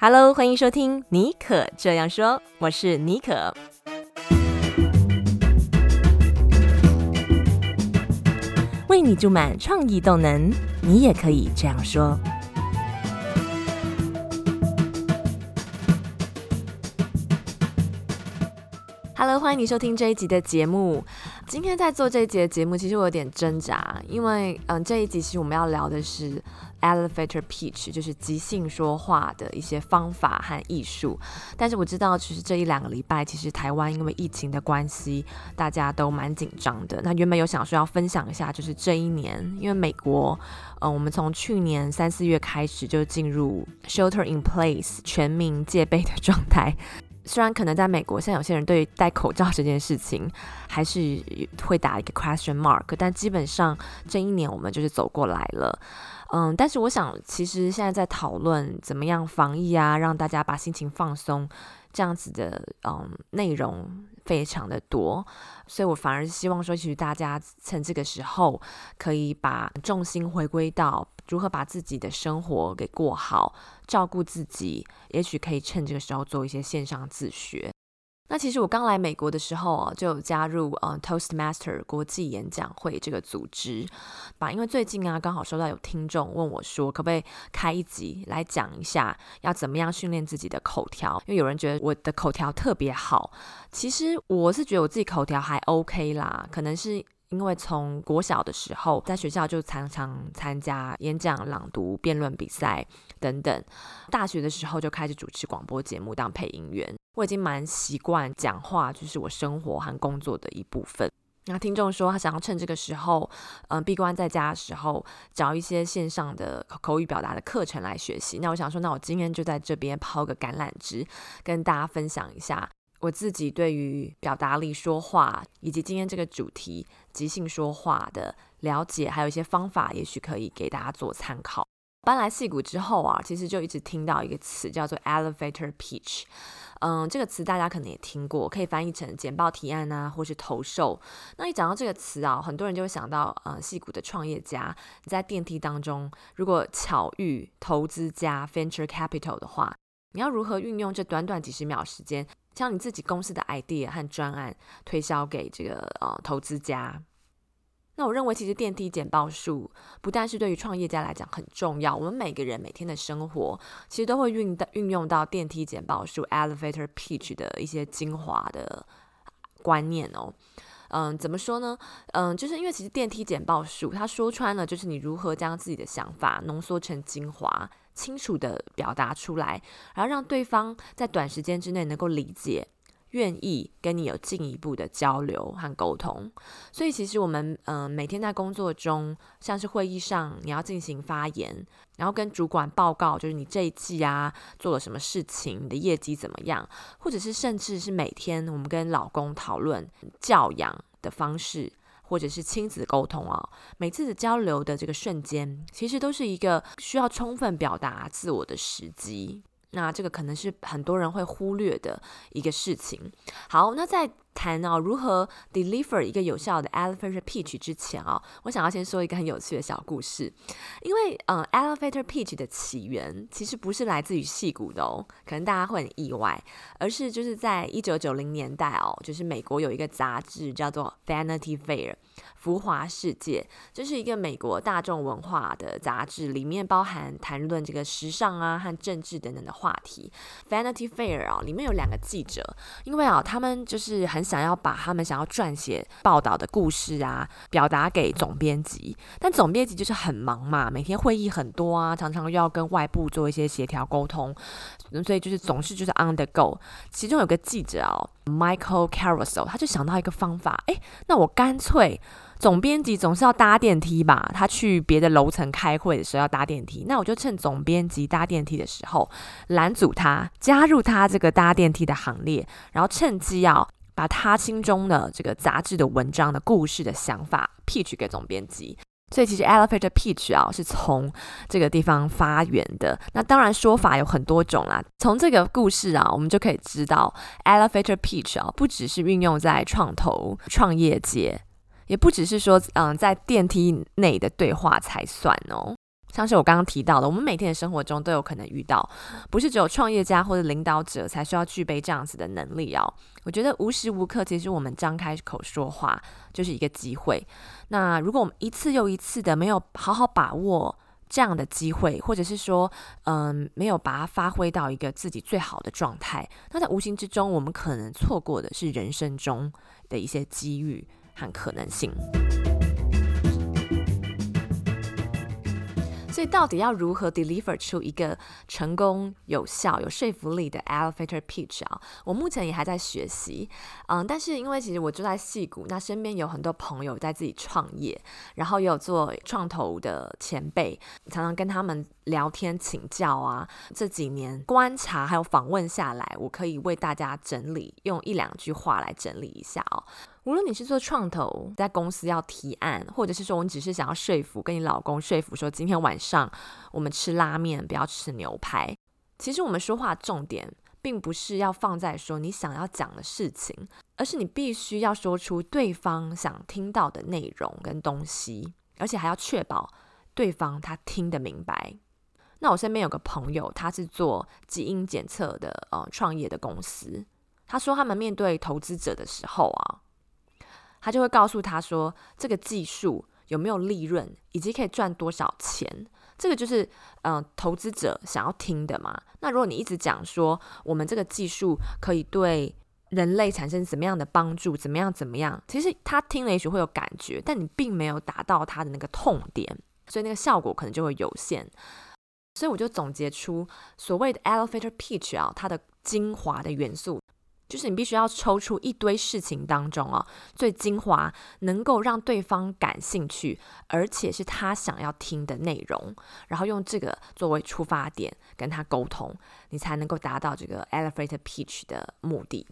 Hello，欢迎收听尼可这样说，我是尼可。为你注满创意动能，你也可以这样说。Hello，欢迎你收听这一集的节目。今天在做这一节节目，其实我有点挣扎，因为嗯，这一集其实我们要聊的是 Elevator Pitch，就是即兴说话的一些方法和艺术。但是我知道，其实这一两个礼拜，其实台湾因为疫情的关系，大家都蛮紧张的。那原本有想说要分享一下，就是这一年，因为美国，嗯，我们从去年三四月开始就进入 Shelter in Place 全民戒备的状态。虽然可能在美国，现在有些人对戴口罩这件事情还是会打一个 question mark，但基本上这一年我们就是走过来了。嗯，但是我想，其实现在在讨论怎么样防疫啊，让大家把心情放松，这样子的嗯内容非常的多，所以我反而希望说，其实大家趁这个时候可以把重心回归到。如何把自己的生活给过好，照顾自己，也许可以趁这个时候做一些线上自学。那其实我刚来美国的时候啊，就有加入呃 Toastmaster 国际演讲会这个组织吧。因为最近啊，刚好收到有听众问我说，可不可以开一集来讲一下，要怎么样训练自己的口条？因为有人觉得我的口条特别好，其实我是觉得我自己口条还 OK 啦，可能是。因为从国小的时候，在学校就常常参加演讲、朗读、辩论比赛等等。大学的时候就开始主持广播节目，当配音员。我已经蛮习惯讲话，就是我生活和工作的一部分。那听众说他想要趁这个时候，嗯，闭关在家的时候，找一些线上的口语表达的课程来学习。那我想说，那我今天就在这边抛个橄榄枝，跟大家分享一下。我自己对于表达力、说话，以及今天这个主题即兴说话的了解，还有一些方法，也许可以给大家做参考。搬来戏谷之后啊，其实就一直听到一个词叫做 elevator pitch。嗯，这个词大家可能也听过，可以翻译成简报提案啊，或是投售。那一讲到这个词啊，很多人就会想到，嗯，矽谷的创业家你在电梯当中，如果巧遇投资家 venture capital 的话，你要如何运用这短短几十秒时间？将你自己公司的 idea 和专案推销给这个呃投资家。那我认为，其实电梯简报术不但是对于创业家来讲很重要，我们每个人每天的生活其实都会运运用到电梯简报术 （elevator pitch） 的一些精华的观念哦。嗯，怎么说呢？嗯，就是因为其实电梯简报术，它说穿了就是你如何将自己的想法浓缩成精华。清楚地表达出来，然后让对方在短时间之内能够理解，愿意跟你有进一步的交流和沟通。所以，其实我们嗯、每天在工作中，像是会议上你要进行发言，然后跟主管报告，就是你这一季啊做了什么事情，你的业绩怎么样，或者是甚至是每天我们跟老公讨论教养的方式。或者是亲子沟通啊，每次的交流的这个瞬间，其实都是一个需要充分表达自我的时机。那这个可能是很多人会忽略的一个事情。好，那在谈哦如何 deliver 一个有效的 elevator pitch 之前啊，我想要先说一个很有趣的小故事。因为嗯，elevator pitch 的起源其实不是来自于戏骨的哦，可能大家会很意外，而是就是在一九九零年代哦，就是美国有一个杂志叫做 Vanity Fair。浮华世界，这是一个美国大众文化的杂志，里面包含谈论这个时尚啊和政治等等的话题。Vanity Fair 啊，里面有两个记者，因为啊，他们就是很想要把他们想要撰写报道的故事啊，表达给总编辑，但总编辑就是很忙嘛，每天会议很多啊，常常又要跟外部做一些协调沟通，所以就是总是就是 on the go。其中有个记者啊，Michael Caruso，他就想到一个方法，诶，那我干脆。总编辑总是要搭电梯吧？他去别的楼层开会的时候要搭电梯，那我就趁总编辑搭电梯的时候拦阻他，加入他这个搭电梯的行列，然后趁机要把他心中的这个杂志的文章的故事的想法 pitch 给总编辑。所以其实 elevator pitch 啊是从这个地方发源的。那当然说法有很多种啦。从这个故事啊，我们就可以知道 elevator pitch 啊不只是运用在创投创业界。也不只是说，嗯，在电梯内的对话才算哦。像是我刚刚提到的，我们每天的生活中都有可能遇到，不是只有创业家或者领导者才需要具备这样子的能力哦。我觉得无时无刻，其实我们张开口说话就是一个机会。那如果我们一次又一次的没有好好把握这样的机会，或者是说，嗯，没有把它发挥到一个自己最好的状态，那在无形之中，我们可能错过的是人生中的一些机遇和可能性。所以到底要如何 deliver 出一个成功、有效、有说服力的 elevator pitch 啊？我目前也还在学习，嗯，但是因为其实我住在矽谷，那身边有很多朋友在自己创业，然后也有做创投的前辈，常常跟他们聊天请教啊。这几年观察还有访问下来，我可以为大家整理，用一两句话来整理一下哦。无论你是做创投，在公司要提案，或者是说你只是想要说服跟你老公说服说今天晚上我们吃拉面，不要吃牛排。其实我们说话重点并不是要放在说你想要讲的事情，而是你必须要说出对方想听到的内容跟东西，而且还要确保对方他听得明白。那我身边有个朋友，他是做基因检测的，呃，创业的公司。他说他们面对投资者的时候啊。他就会告诉他说，这个技术有没有利润，以及可以赚多少钱，这个就是嗯、投资者想要听的嘛。那如果你一直讲说，我们这个技术可以对人类产生怎么样的帮助，怎么样怎么样，其实他听了也许会有感觉，但你并没有达到他的那个痛点，所以那个效果可能就会有限。所以我就总结出所谓的 elevator pitch 啊，它的精华的元素。就是你必须要抽出一堆事情当中哦，最精华能够让对方感兴趣，而且是他想要听的内容，然后用这个作为出发点跟他沟通，你才能够达到这个 elevator pitch 的目的。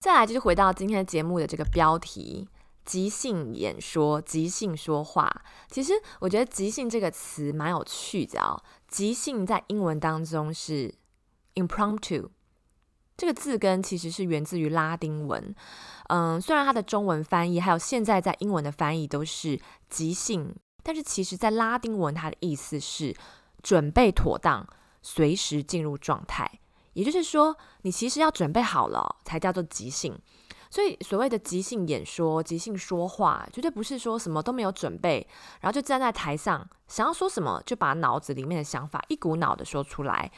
再来就是回到今天的节目的这个标题：即兴演说、即兴说话。其实我觉得“即兴”这个词蛮有趣的哦。即兴在英文当中是 impromptu。这个字根其实是源自于拉丁文，嗯，虽然它的中文翻译还有现在在英文的翻译都是即兴，但是其实在拉丁文它的意思是准备妥当，随时进入状态。也就是说，你其实要准备好了才叫做即兴。所以所谓的即兴演说、即兴说话，绝对不是说什么都没有准备，然后就站在台上想要说什么就把脑子里面的想法一股脑的说出来。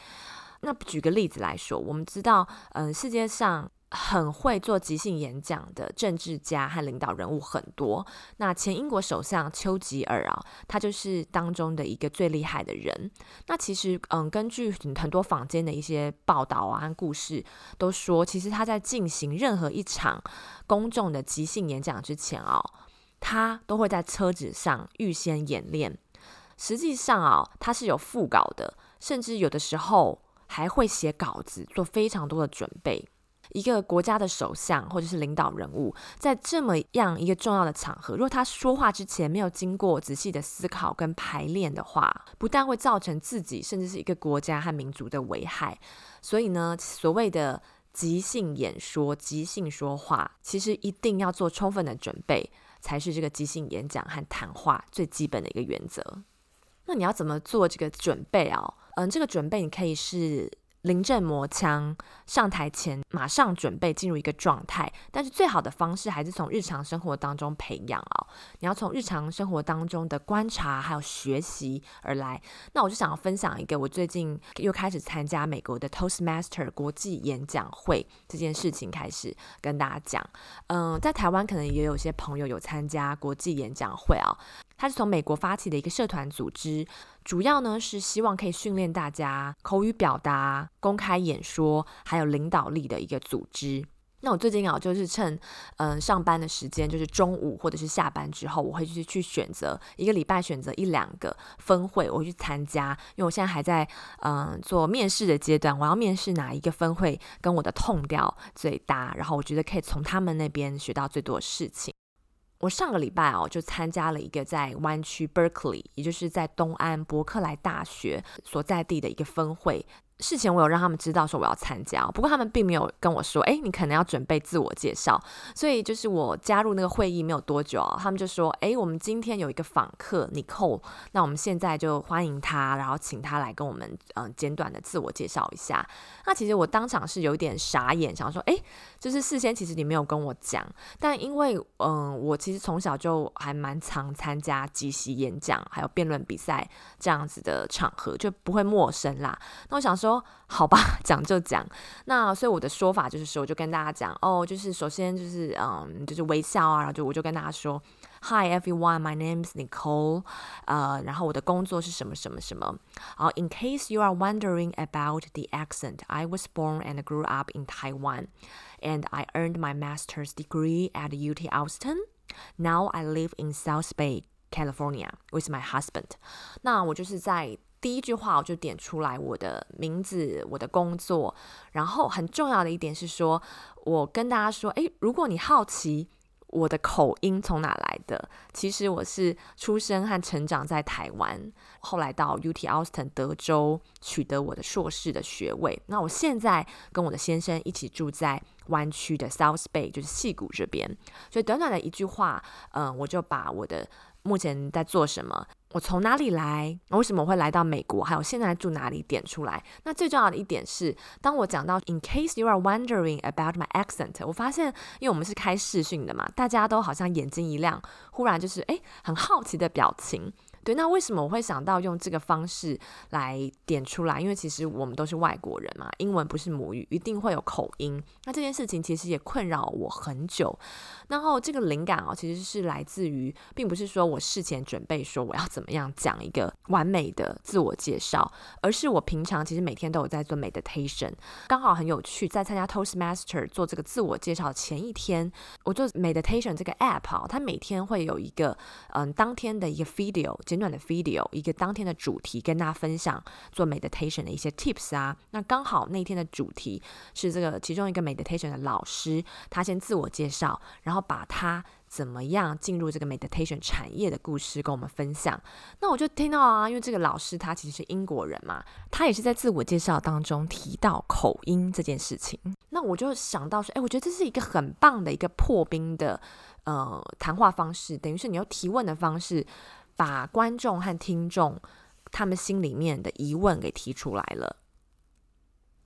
那举个例子来说，我们知道，嗯，世界上很会做即兴演讲的政治家和领导人物很多。那前英国首相丘吉尔啊，他就是当中的一个最厉害的人。那其实，嗯，根据很多坊间的一些报道啊和故事，都说，其实他在进行任何一场公众的即兴演讲之前啊，他都会在车子上预先演练。实际上啊，他是有副稿的，甚至有的时候。还会写稿子，做非常多的准备。一个国家的首相或者是领导人物，在这么样一个重要的场合，如果他说话之前没有经过仔细的思考跟排练的话，不但会造成自己甚至是一个国家和民族的危害。所以呢，所谓的即兴演说、即兴说话，其实一定要做充分的准备，才是这个即兴演讲和谈话最基本的一个原则。那你要怎么做这个准备啊？嗯，这个准备你可以是临阵磨枪，上台前马上准备进入一个状态。但是最好的方式还是从日常生活当中培养哦。你要从日常生活当中的观察还有学习而来。那我就想要分享一个我最近又开始参加美国的 Toastmaster 国际演讲会这件事情，开始跟大家讲。嗯，在台湾可能也有些朋友有参加国际演讲会啊。它是从美国发起的一个社团组织，主要呢是希望可以训练大家口语表达、公开演说，还有领导力的一个组织。那我最近啊，就是趁嗯、上班的时间，就是中午或者是下班之后，我会去去选择一个礼拜选择一两个分会，我会去参加。因为我现在还在嗯、做面试的阶段，我要面试哪一个分会跟我的痛调最搭，然后我觉得可以从他们那边学到最多的事情。我上个礼拜哦，就参加了一个在湾区 Berkeley，也就是在东安伯克莱大学所在地的一个分会。事前我有让他们知道说我要参加，不过他们并没有跟我说，哎，你可能要准备自我介绍。所以就是我加入那个会议没有多久啊，他们就说，哎，我们今天有一个访客 Nicole，那我们现在就欢迎他，然后请他来跟我们嗯、简短的自我介绍一下。那其实我当场是有点傻眼，想说，哎，就是事先其实你没有跟我讲，但因为嗯、我其实从小就还蛮常参加即席演讲还有辩论比赛这样子的场合，就不会陌生啦。那我想说。说好吧，讲就讲。那所以我的说法就是说，我就跟大家讲哦，就是首先就是嗯，就是微笑啊，然后就我就跟大家说，Hi everyone, my name is Nicole。呃，然后我的工作是什么什么什么。然后 In case you are wondering about the accent, I was born and grew up in Taiwan, and I earned my master's degree at UT Austin. Now I live in South Bay, California, with my husband。那我就是在。 第一句话我就点出来我的名字、我的工作，然后很重要的一点是说，我跟大家说，诶，如果你好奇我的口音从哪来的，其实我是出生和成长在台湾，后来到 UT Austin 德州取得我的硕士的学位。那我现在跟我的先生一起住在湾区的 South Bay，就是矽谷这边。所以短短的一句话，嗯，我就把我的目前在做什么。我从哪里来？为什么我会来到美国？还有现在住哪里？点出来。那最重要的一点是，当我讲到 In case you are wondering about my accent，我发现，因为我们是开视讯的嘛，大家都好像眼睛一亮，忽然就是诶，很好奇的表情。对，那为什么我会想到用这个方式来点出来？因为其实我们都是外国人嘛，英文不是母语，一定会有口音。那这件事情其实也困扰我很久。然后这个灵感哦，其实是来自于，并不是说我事前准备说我要怎么样讲一个完美的自我介绍，而是我平常其实每天都有在做 meditation。刚好很有趣，在参加 Toastmaster 做这个自我介绍前一天，我做 meditation 这个 app 啊，它每天会有一个嗯当天的一个 video。简短的 video，一个当天的主题，跟大家分享做 meditation 的一些 tips 啊。那刚好那天的主题是这个其中一个 meditation 的老师，他先自我介绍，然后把他怎么样进入这个 meditation 产业的故事跟我们分享。那我就听到啊，因为这个老师他其实是英国人嘛，他也是在自我介绍当中提到口音这件事情。那我就想到说，哎，我觉得这是一个很棒的一个破冰的呃谈话方式，等于是你用提问的方式。把观众和听众他们心里面的疑问给提出来了，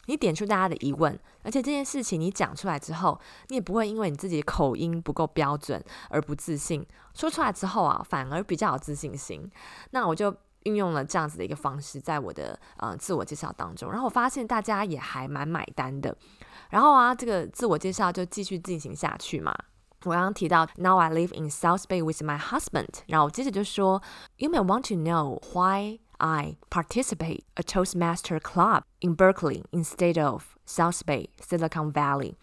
你点出大家的疑问，而且这件事情你讲出来之后，你也不会因为你自己口音不够标准而不自信，说出来之后啊，反而比较有自信心。那我就运用了这样子的一个方式，在我的呃自我介绍当中，然后我发现大家也还蛮买单的，然后啊，这个自我介绍就继续进行下去嘛。我刚刚提到，Now I live in South Bay with my husband。然后我接着就说，You may want to know why I participate a Toastmaster club in Berkeley instead of South Bay, Silicon Valley。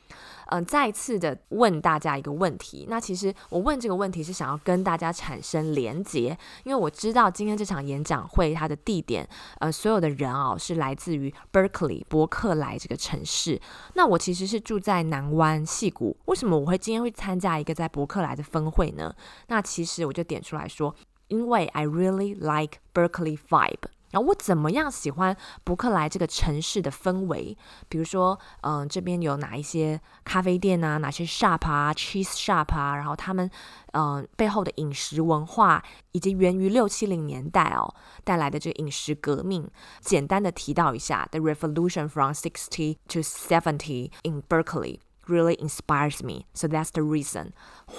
嗯，再次的问大家一个问题。那其实我问这个问题是想要跟大家产生连结，因为我知道今天这场演讲会它的地点，呃，所有的人哦是来自于 Berkeley 伯克莱这个城市。那我其实是住在南湾矽谷，为什么我会今天会参加一个在伯克莱的分会呢？那其实我就点出来说，因为 I really like Berkeley vibe。然后我怎么样喜欢伯克莱这个城市的氛围？比如说，嗯、呃，这边有哪一些咖啡店啊，哪些 shop 啊，cheese shop 啊，然后他们，嗯、呃，背后的饮食文化，以及源于六七零年代哦带来的这个饮食革命，简单的提到一下，The revolution from sixty to seventy in Berkeley really inspires me. So that's the reason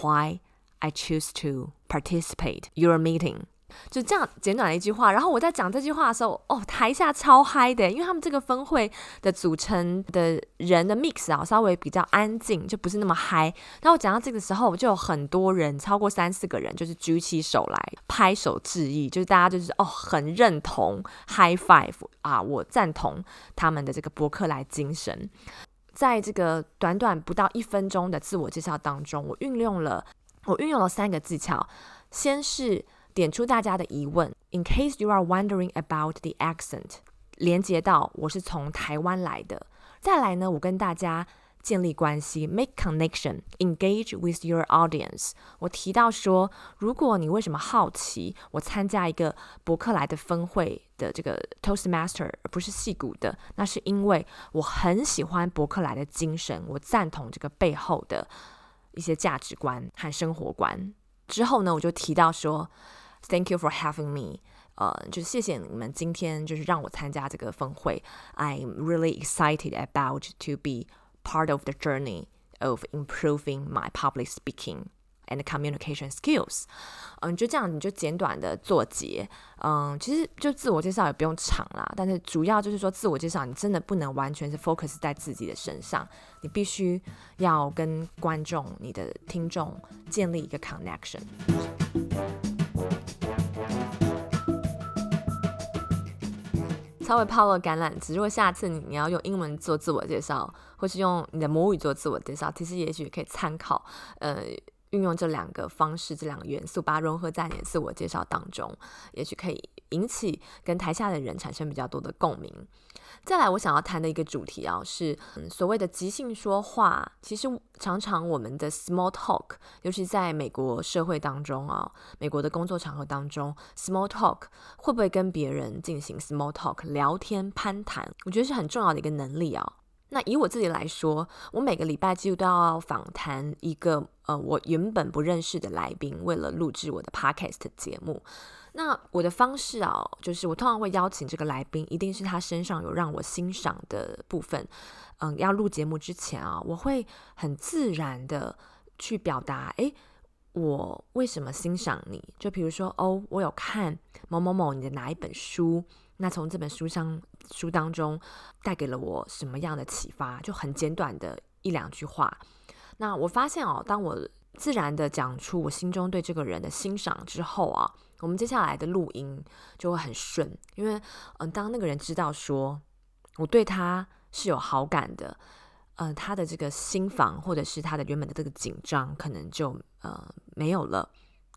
why I choose to participate your meeting. 就这样简短的一句话，然后我在讲这句话的时候，哦，台下超嗨的，因为他们这个分会的组成的人的 mix 啊，稍微比较安静，就不是那么嗨。然后我讲到这个时候，就有很多人，超过三四个人，就是举起手来拍手致意，就是大家就是哦，很认同 high five 啊，我赞同他们的这个伯克莱精神。在这个短短不到一分钟的自我介绍当中，我运用了我运用了三个技巧，先是。点出大家的疑问，In case you are wondering about the accent，连接到我是从台湾来的。再来呢，我跟大家建立关系，make connection，engage with your audience。我提到说，如果你为什么好奇我参加一个伯克莱的分会的这个 Toastmaster 而不是戏骨的，那是因为我很喜欢伯克莱的精神，我赞同这个背后的一些价值观和生活观。之后呢，我就提到说，Thank you for having me。呃，就是谢谢你们今天就是让我参加这个分会。I'm really excited about to be part of the journey of improving my public speaking And communication skills。嗯，就这样，你就简短的做结。嗯，其实就自我介绍也不用长啦，但是主要就是说自我介绍，你真的不能完全是 focus 在自己的身上，你必须要跟观众、你的听众建立一个 connection。稍微抛了橄榄枝。如果下次你你要用英文做自我介绍，或是用你的母语做自我介绍，其实也许可以参考，呃，运用这两个方式、这两个元素，把它融合在你的自我介绍当中，也许可以引起跟台下的人产生比较多的共鸣。再来，我想要谈的一个主题啊，是嗯所谓的即兴说话。其实常常我们的 small talk，尤其在美国社会当中啊，美国的工作场合当中，small talk 会不会跟别人进行 small talk 聊天攀谈？我觉得是很重要的一个能力啊。那以我自己来说，我每个礼拜几乎都要访谈一个呃我原本不认识的来宾，为了录制我的 podcast 节目。那我的方式啊，就是我通常会邀请这个来宾，一定是他身上有让我欣赏的部分。嗯，要录节目之前啊，我会很自然的去表达，诶，我为什么欣赏你？就比如说，哦，我有看某某某你的哪一本书，那从这本书上书当中带给了我什么样的启发？就很简短的一两句话。那我发现哦，当我自然的讲出我心中对这个人的欣赏之后啊。我们接下来的录音就会很顺，因为嗯，当那个人知道说我对他是有好感的，嗯，他的这个心房或者是他的原本的这个紧张可能就呃没有了，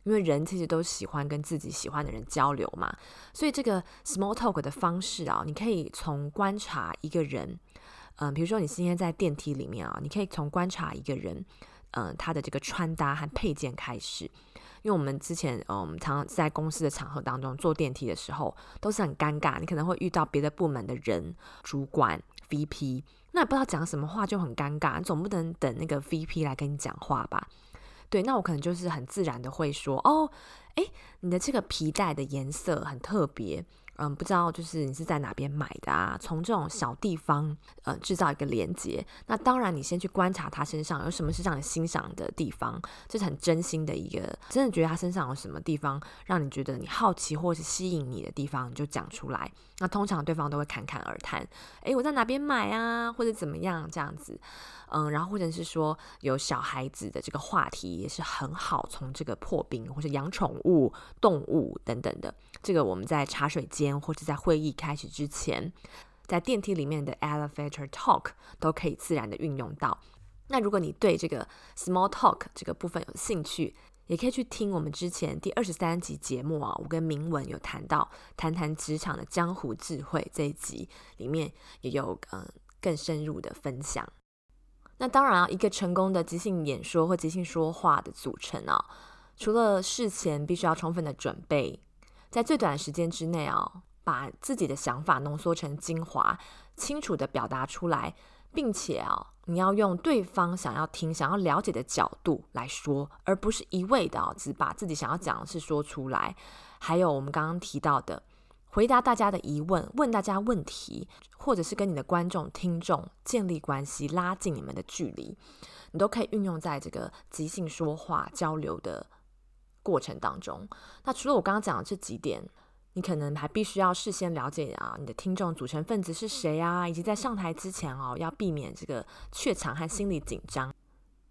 因为人其实都喜欢跟自己喜欢的人交流嘛，所以这个 small talk 的方式啊，你可以从观察一个人，嗯，比如说你今天在电梯里面啊，你可以从观察一个人，嗯，他的这个穿搭和配件开始。因为我们之前，嗯，常常在公司的场合当中坐电梯的时候，都是很尴尬。你可能会遇到别的部门的人、主管、VP，那也不知道讲什么话就很尴尬。总不能等那个 VP 来跟你讲话吧？对，那我可能就是很自然的会说，哦，诶，你的这个皮带的颜色很特别。嗯，不知道就是你是在哪边买的啊？从这种小地方，呃，制造一个连接。那当然，你先去观察他身上有什么是让你欣赏的地方，这是很真心的一个，真的觉得他身上有什么地方让你觉得你好奇或是吸引你的地方，你就讲出来。那通常对方都会侃侃而谈，诶，我在哪边买啊？或者怎么样这样子。嗯，然后或者是说有小孩子的这个话题也是很好，从这个破冰或者养宠物、动物等等的，这个我们在茶水间或者在会议开始之前，在电梯里面的 elevator talk 都可以自然的运用到。那如果你对这个 small talk 这个部分有兴趣，也可以去听我们之前第二十三集节目啊，我跟铭文有谈到谈谈职场的江湖智慧这一集里面也有嗯更深入的分享。那当然啊，一个成功的即兴演说或即兴说话的组成啊，除了事前必须要充分的准备，在最短的时间之内啊，把自己的想法浓缩成精华，清楚的表达出来，并且啊，你要用对方想要听、想要了解的角度来说，而不是一味的，只把自己想要讲的事说出来。还有我们刚刚提到的。回答大家的疑问，问大家问题，或者是跟你的观众、听众建立关系，拉近你们的距离，你都可以运用在这个即兴说话交流的过程当中。那除了我刚刚讲的这几点，你可能还必须要事先了解啊，你的听众组成分子是谁啊，以及在上台之前哦，要避免这个怯场和心理紧张。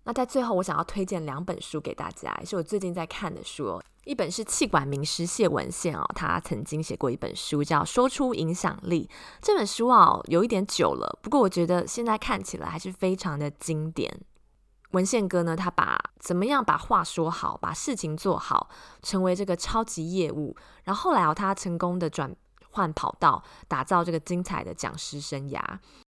那在最后，我想要推荐两本书给大家，也是我最近在看的书哦。一本是气管名师谢文宪哦，他曾经写过一本书叫《说出影响力》。这本书啊，有一点久了，不过我觉得现在看起来还是非常的经典。文献哥呢，他把怎么样把话说好，把事情做好，成为这个超级业务。然后后来啊，他成功的转换跑道，打造这个精彩的讲师生涯。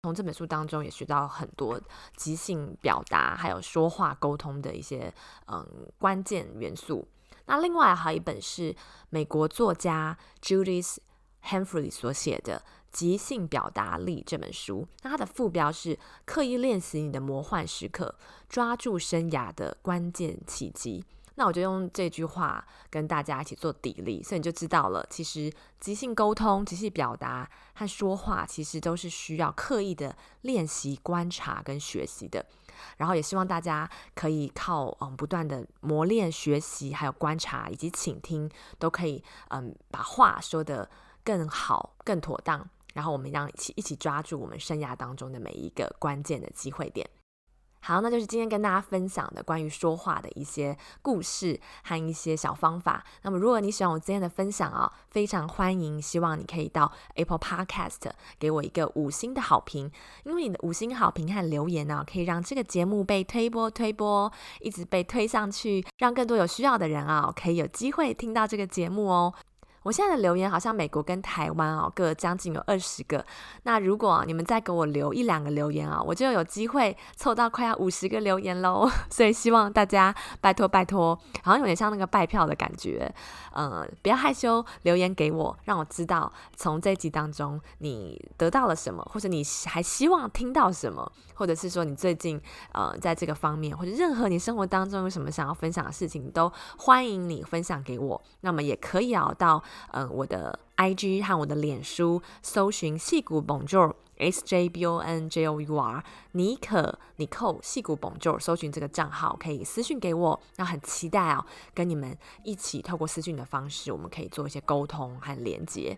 从这本书当中也学到很多即兴表达，还有说话沟通的一些嗯关键元素。那另外还有一本是美国作家 Judith Humphrey 所写的《即兴表达力》这本书。那它的副标是“刻意练习你的魔幻时刻，抓住生涯的关键契机”。那我就用这句话跟大家一起做砥砺，所以你就知道了，其实即兴沟通、即兴表达和说话，其实都是需要刻意的练习、观察跟学习的。然后也希望大家可以靠嗯不断的磨练、学习，还有观察以及倾听，都可以嗯把话说得更好、更妥当。然后我们让一起一起抓住我们生涯当中的每一个关键的机会点。好，那就是今天跟大家分享的关于说话的一些故事和一些小方法。那么，如果你喜欢我今天的分享啊，非常欢迎，希望你可以到 Apple Podcast 给我一个五星的好评，因为你的五星好评和留言呢，可以让这个节目被推播、推播，一直被推上去，让更多有需要的人啊，可以有机会听到这个节目哦。我现在的留言好像美国跟台湾哦，各将近有二十个。那如果你们再给我留一两个留言啊，我就有机会凑到快要五十个留言喽。所以希望大家拜托拜托，好像有点像那个拜票的感觉。嗯，不要害羞，留言给我，让我知道从这集当中你得到了什么，或者你还希望听到什么，或者是说你最近呃在这个方面，或者任何你生活当中有什么想要分享的事情，都欢迎你分享给我。那么也可以啊到。嗯，我的 IG 和我的脸书搜寻戏骨 Bonjour S J B O N J O U R 妮可妮蔻矽谷 Bonjour 搜寻这个账号可以私讯给我，那很期待哦，跟你们一起透过私讯的方式，我们可以做一些沟通和连接。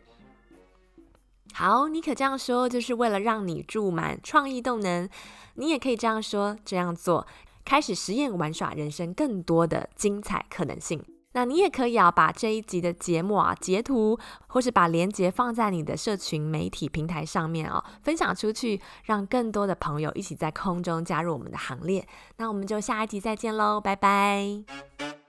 好，妮可这样说就是为了让你注满创意动能，你也可以这样说这样做，开始实验玩耍人生更多的精彩可能性。那你也可以啊，把这一集的节目啊截图，或是把链接放在你的社群媒体平台上面啊，分享出去，让更多的朋友一起在空中加入我们的行列。那我们就下一集再见喽，拜拜。